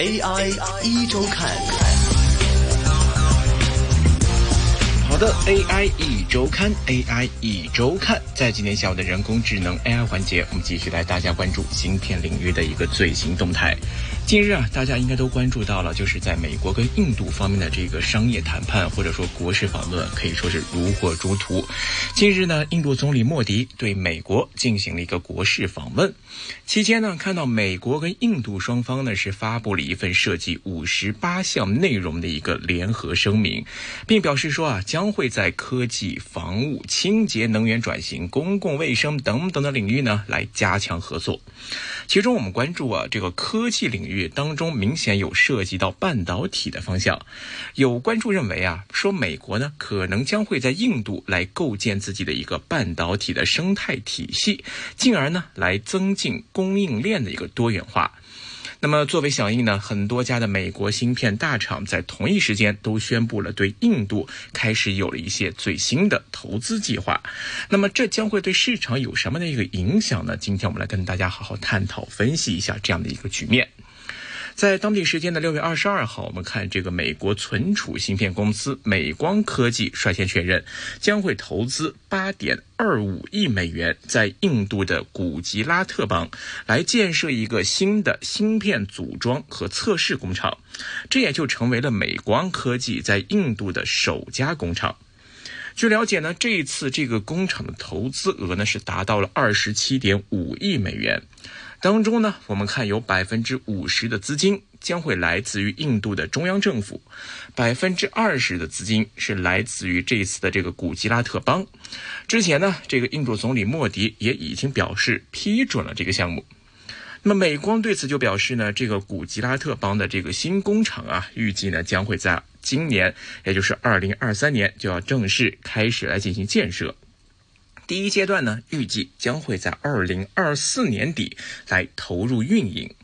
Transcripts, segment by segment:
AI 一周看。好的，AI 一周刊，AI 一周刊，在今天下午的人工智能 AI 环节，我们继续带大家关注芯片领域的一个最新动态。近日啊，大家应该都关注到了，就是在美国跟印度方面的这个商业谈判或者说国事访问，可以说是如火如荼。近日呢，印度总理莫迪对美国进行了一个国事访问，期间呢，看到美国跟印度双方呢是发布了一份涉及五十八项内容的一个联合声明，并表示说啊，将会在科技、防务、清洁能源转型、公共卫生等等的领域呢来加强合作。其中我们关注啊，这个科技领域当中明显有涉及到半导体的方向。有关注认为啊，说美国呢可能将会在印度来构建自己的一个半导体的生态体系，进而呢来增进供应链的一个多元化。那么，作为响应呢，很多家的美国芯片大厂在同一时间都宣布了对印度开始有了一些最新的投资计划。那么，这将会对市场有什么的一个影响呢？今天我们来跟大家好好探讨分析一下这样的一个局面。在当地时间的六月二十二号，我们看这个美国存储芯片公司美光科技率先确认，将会投资八点二五亿美元，在印度的古吉拉特邦来建设一个新的芯片组装和测试工厂，这也就成为了美光科技在印度的首家工厂。据了解呢，这一次这个工厂的投资额呢是达到了二十七点五亿美元。当中呢，我们看有百分之五十的资金将会来自于印度的中央政府，百分之二十的资金是来自于这次的这个古吉拉特邦。之前呢，这个印度总理莫迪也已经表示批准了这个项目。那么美光对此就表示呢，这个古吉拉特邦的这个新工厂啊，预计呢将会在今年，也就是二零二三年就要正式开始来进行建设。第一阶段呢，预计将会在二零二四年底来投入运营。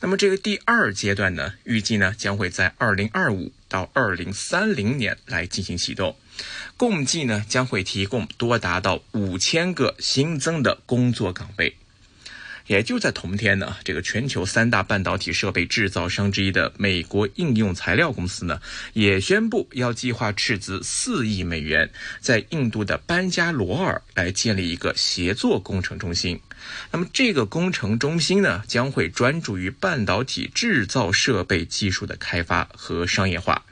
那么这个第二阶段呢，预计呢将会在二零二五到二零三零年来进行启动，共计呢将会提供多达到五千个新增的工作岗位。也就在同天呢，这个全球三大半导体设备制造商之一的美国应用材料公司呢，也宣布要计划斥资四亿美元，在印度的班加罗尔来建立一个协作工程中心。那么这个工程中心呢，将会专注于半导体制造设备技术的开发和商业化，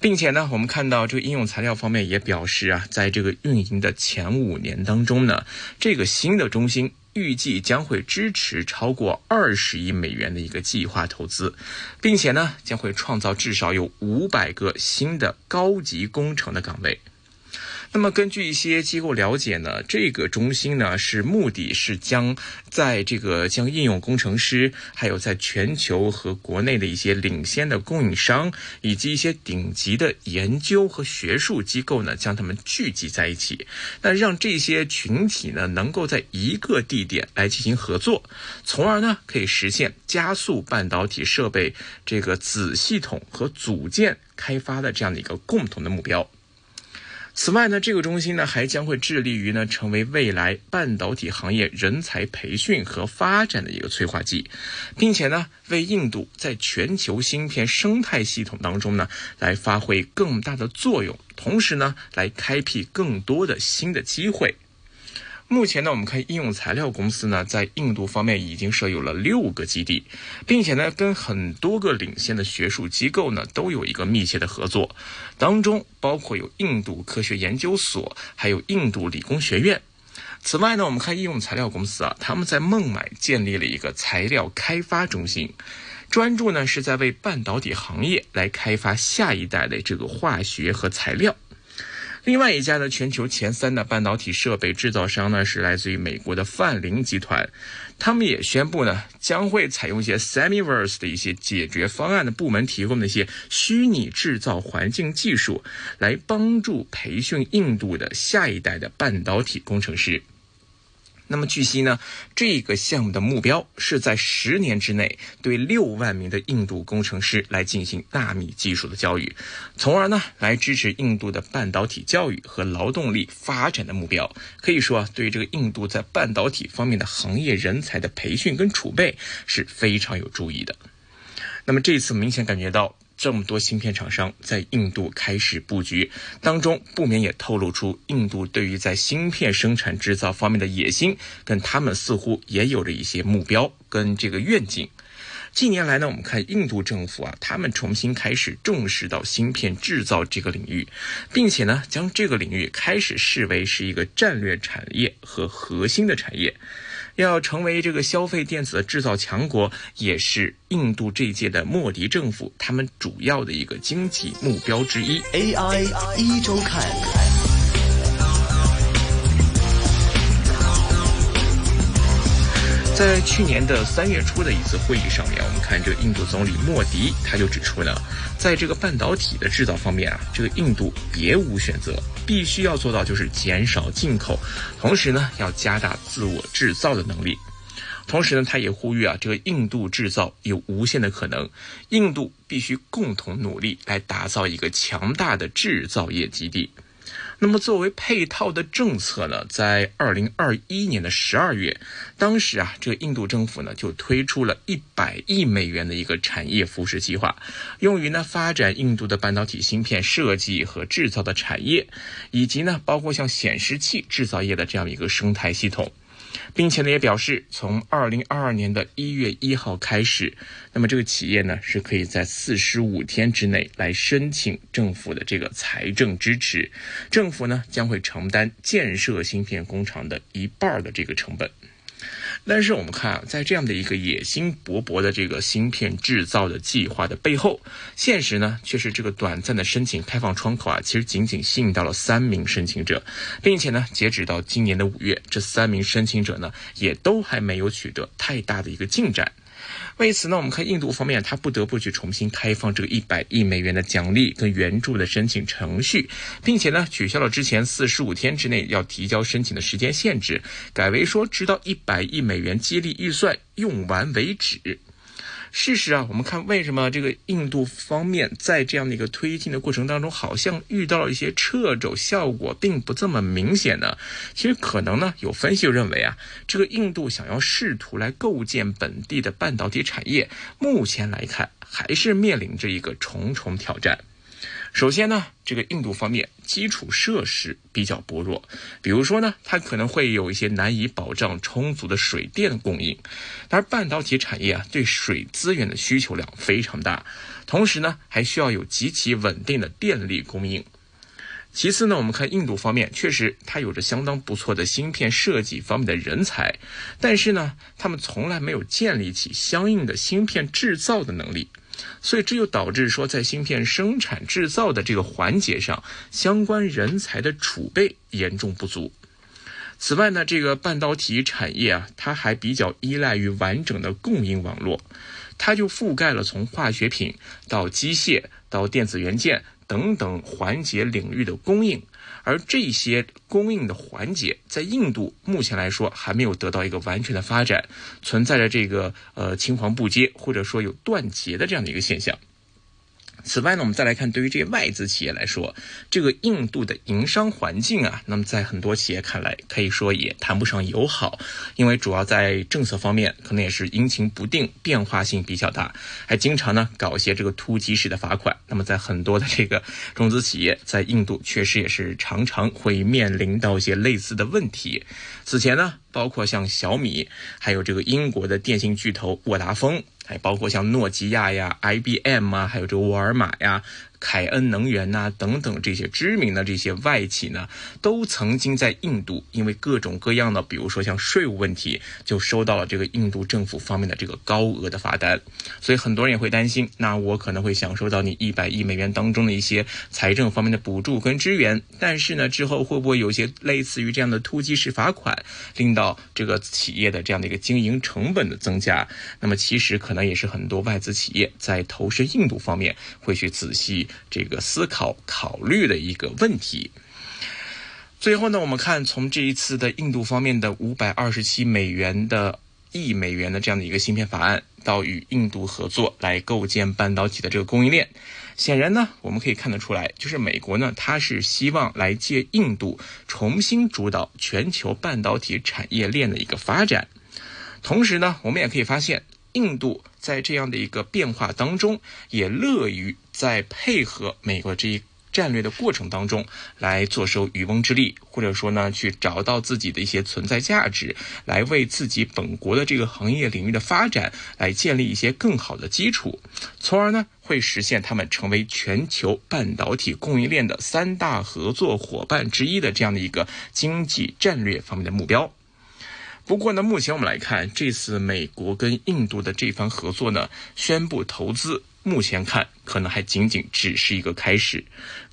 并且呢，我们看到这个应用材料方面也表示啊，在这个运营的前五年当中呢，这个新的中心。预计将会支持超过二十亿美元的一个计划投资，并且呢，将会创造至少有五百个新的高级工程的岗位。那么，根据一些机构了解呢，这个中心呢是目的是将在这个将应用工程师，还有在全球和国内的一些领先的供应商，以及一些顶级的研究和学术机构呢，将他们聚集在一起，那让这些群体呢能够在一个地点来进行合作，从而呢可以实现加速半导体设备这个子系统和组件开发的这样的一个共同的目标。此外呢，这个中心呢还将会致力于呢成为未来半导体行业人才培训和发展的一个催化剂，并且呢为印度在全球芯片生态系统当中呢来发挥更大的作用，同时呢来开辟更多的新的机会。目前呢，我们看应用材料公司呢，在印度方面已经设有了六个基地，并且呢，跟很多个领先的学术机构呢，都有一个密切的合作，当中包括有印度科学研究所，还有印度理工学院。此外呢，我们看应用材料公司啊，他们在孟买建立了一个材料开发中心，专注呢是在为半导体行业来开发下一代的这个化学和材料。另外一家呢，全球前三的半导体设备制造商呢，是来自于美国的范林集团，他们也宣布呢，将会采用一些 Semiverse 的一些解决方案的部门提供的一些虚拟制造环境技术，来帮助培训印度的下一代的半导体工程师。那么据悉呢，这个项目的目标是在十年之内对六万名的印度工程师来进行纳米技术的教育，从而呢来支持印度的半导体教育和劳动力发展的目标。可以说啊，对于这个印度在半导体方面的行业人才的培训跟储备是非常有注意的。那么这次明显感觉到。这么多芯片厂商在印度开始布局，当中不免也透露出印度对于在芯片生产制造方面的野心，跟他们似乎也有着一些目标跟这个愿景。近年来呢，我们看印度政府啊，他们重新开始重视到芯片制造这个领域，并且呢，将这个领域开始视为是一个战略产业和核心的产业。要成为这个消费电子的制造强国，也是印度这一届的莫迪政府他们主要的一个经济目标之一。AI 一周看。在去年的三月初的一次会议上面，我们看这个印度总理莫迪他就指出呢，在这个半导体的制造方面啊，这个印度别无选择，必须要做到就是减少进口，同时呢要加大自我制造的能力。同时呢，他也呼吁啊，这个印度制造有无限的可能，印度必须共同努力来打造一个强大的制造业基地。那么，作为配套的政策呢，在二零二一年的十二月，当时啊，这个印度政府呢就推出了一百亿美元的一个产业扶持计划，用于呢发展印度的半导体芯片设计和制造的产业，以及呢包括像显示器制造业的这样一个生态系统。并且呢，也表示从二零二二年的一月一号开始，那么这个企业呢是可以在四十五天之内来申请政府的这个财政支持，政府呢将会承担建设芯片工厂的一半的这个成本。但是我们看啊，在这样的一个野心勃勃的这个芯片制造的计划的背后，现实呢却是这个短暂的申请开放窗口啊，其实仅仅吸引到了三名申请者，并且呢，截止到今年的五月，这三名申请者呢也都还没有取得太大的一个进展。为此呢，我们看印度方面，他不得不去重新开放这个一百亿美元的奖励跟援助的申请程序，并且呢，取消了之前四十五天之内要提交申请的时间限制，改为说直到一百亿美元激励预算用完为止。事实啊，我们看为什么这个印度方面在这样的一个推进的过程当中，好像遇到了一些掣肘，效果并不这么明显呢？其实可能呢，有分析认为啊，这个印度想要试图来构建本地的半导体产业，目前来看还是面临着一个重重挑战。首先呢，这个印度方面基础设施比较薄弱，比如说呢，它可能会有一些难以保障充足的水电供应，而半导体产业啊，对水资源的需求量非常大，同时呢，还需要有极其稳定的电力供应。其次呢，我们看印度方面，确实它有着相当不错的芯片设计方面的人才，但是呢，他们从来没有建立起相应的芯片制造的能力。所以这就导致说，在芯片生产制造的这个环节上，相关人才的储备严重不足。此外呢，这个半导体产业啊，它还比较依赖于完整的供应网络，它就覆盖了从化学品到机械到电子元件等等环节领域的供应。而这些供应的环节，在印度目前来说还没有得到一个完全的发展，存在着这个呃青黄不接或者说有断节的这样的一个现象。此外呢，我们再来看，对于这些外资企业来说，这个印度的营商环境啊，那么在很多企业看来，可以说也谈不上友好，因为主要在政策方面，可能也是阴晴不定，变化性比较大，还经常呢搞一些这个突击式的罚款。那么在很多的这个中资企业在印度，确实也是常常会面临到一些类似的问题。此前呢，包括像小米，还有这个英国的电信巨头沃达丰。还包括像诺基亚呀、IBM 啊，还有这个沃尔玛呀。凯恩能源呐，等等这些知名的这些外企呢，都曾经在印度因为各种各样的，比如说像税务问题，就收到了这个印度政府方面的这个高额的罚单。所以很多人也会担心，那我可能会享受到你一百亿美元当中的一些财政方面的补助跟支援，但是呢，之后会不会有些类似于这样的突击式罚款，令到这个企业的这样的一个经营成本的增加？那么其实可能也是很多外资企业在投身印度方面会去仔细。这个思考考虑的一个问题。最后呢，我们看从这一次的印度方面的五百二十七美元的亿美元的这样的一个芯片法案，到与印度合作来构建半导体的这个供应链，显然呢，我们可以看得出来，就是美国呢，它是希望来借印度重新主导全球半导体产业链的一个发展。同时呢，我们也可以发现。印度在这样的一个变化当中，也乐于在配合美国这一。战略的过程当中，来坐收渔翁之利，或者说呢，去找到自己的一些存在价值，来为自己本国的这个行业领域的发展来建立一些更好的基础，从而呢，会实现他们成为全球半导体供应链的三大合作伙伴之一的这样的一个经济战略方面的目标。不过呢，目前我们来看，这次美国跟印度的这番合作呢，宣布投资，目前看。可能还仅仅只是一个开始，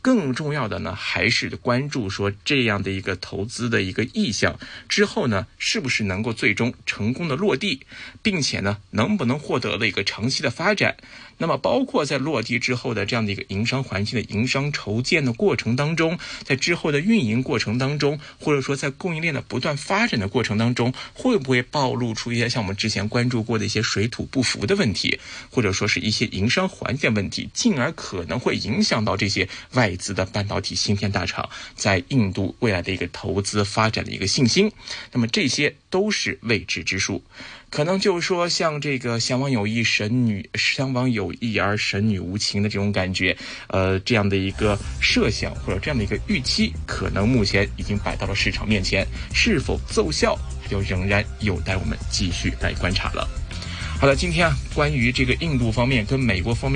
更重要的呢，还是关注说这样的一个投资的一个意向之后呢，是不是能够最终成功的落地，并且呢，能不能获得了一个长期的发展？那么，包括在落地之后的这样的一个营商环境的营商筹建的过程当中，在之后的运营过程当中，或者说在供应链的不断发展的过程当中，会不会暴露出一些像我们之前关注过的一些水土不服的问题，或者说是一些营商环境问题？进而可能会影响到这些外资的半导体芯片大厂在印度未来的一个投资发展的一个信心。那么这些都是未知之数，可能就是说像这个相往有意神女，相往有意而神女无情的这种感觉，呃，这样的一个设想或者这样的一个预期，可能目前已经摆到了市场面前，是否奏效，就仍然有待我们继续来观察了。好的，今天啊，关于这个印度方面跟美国方面。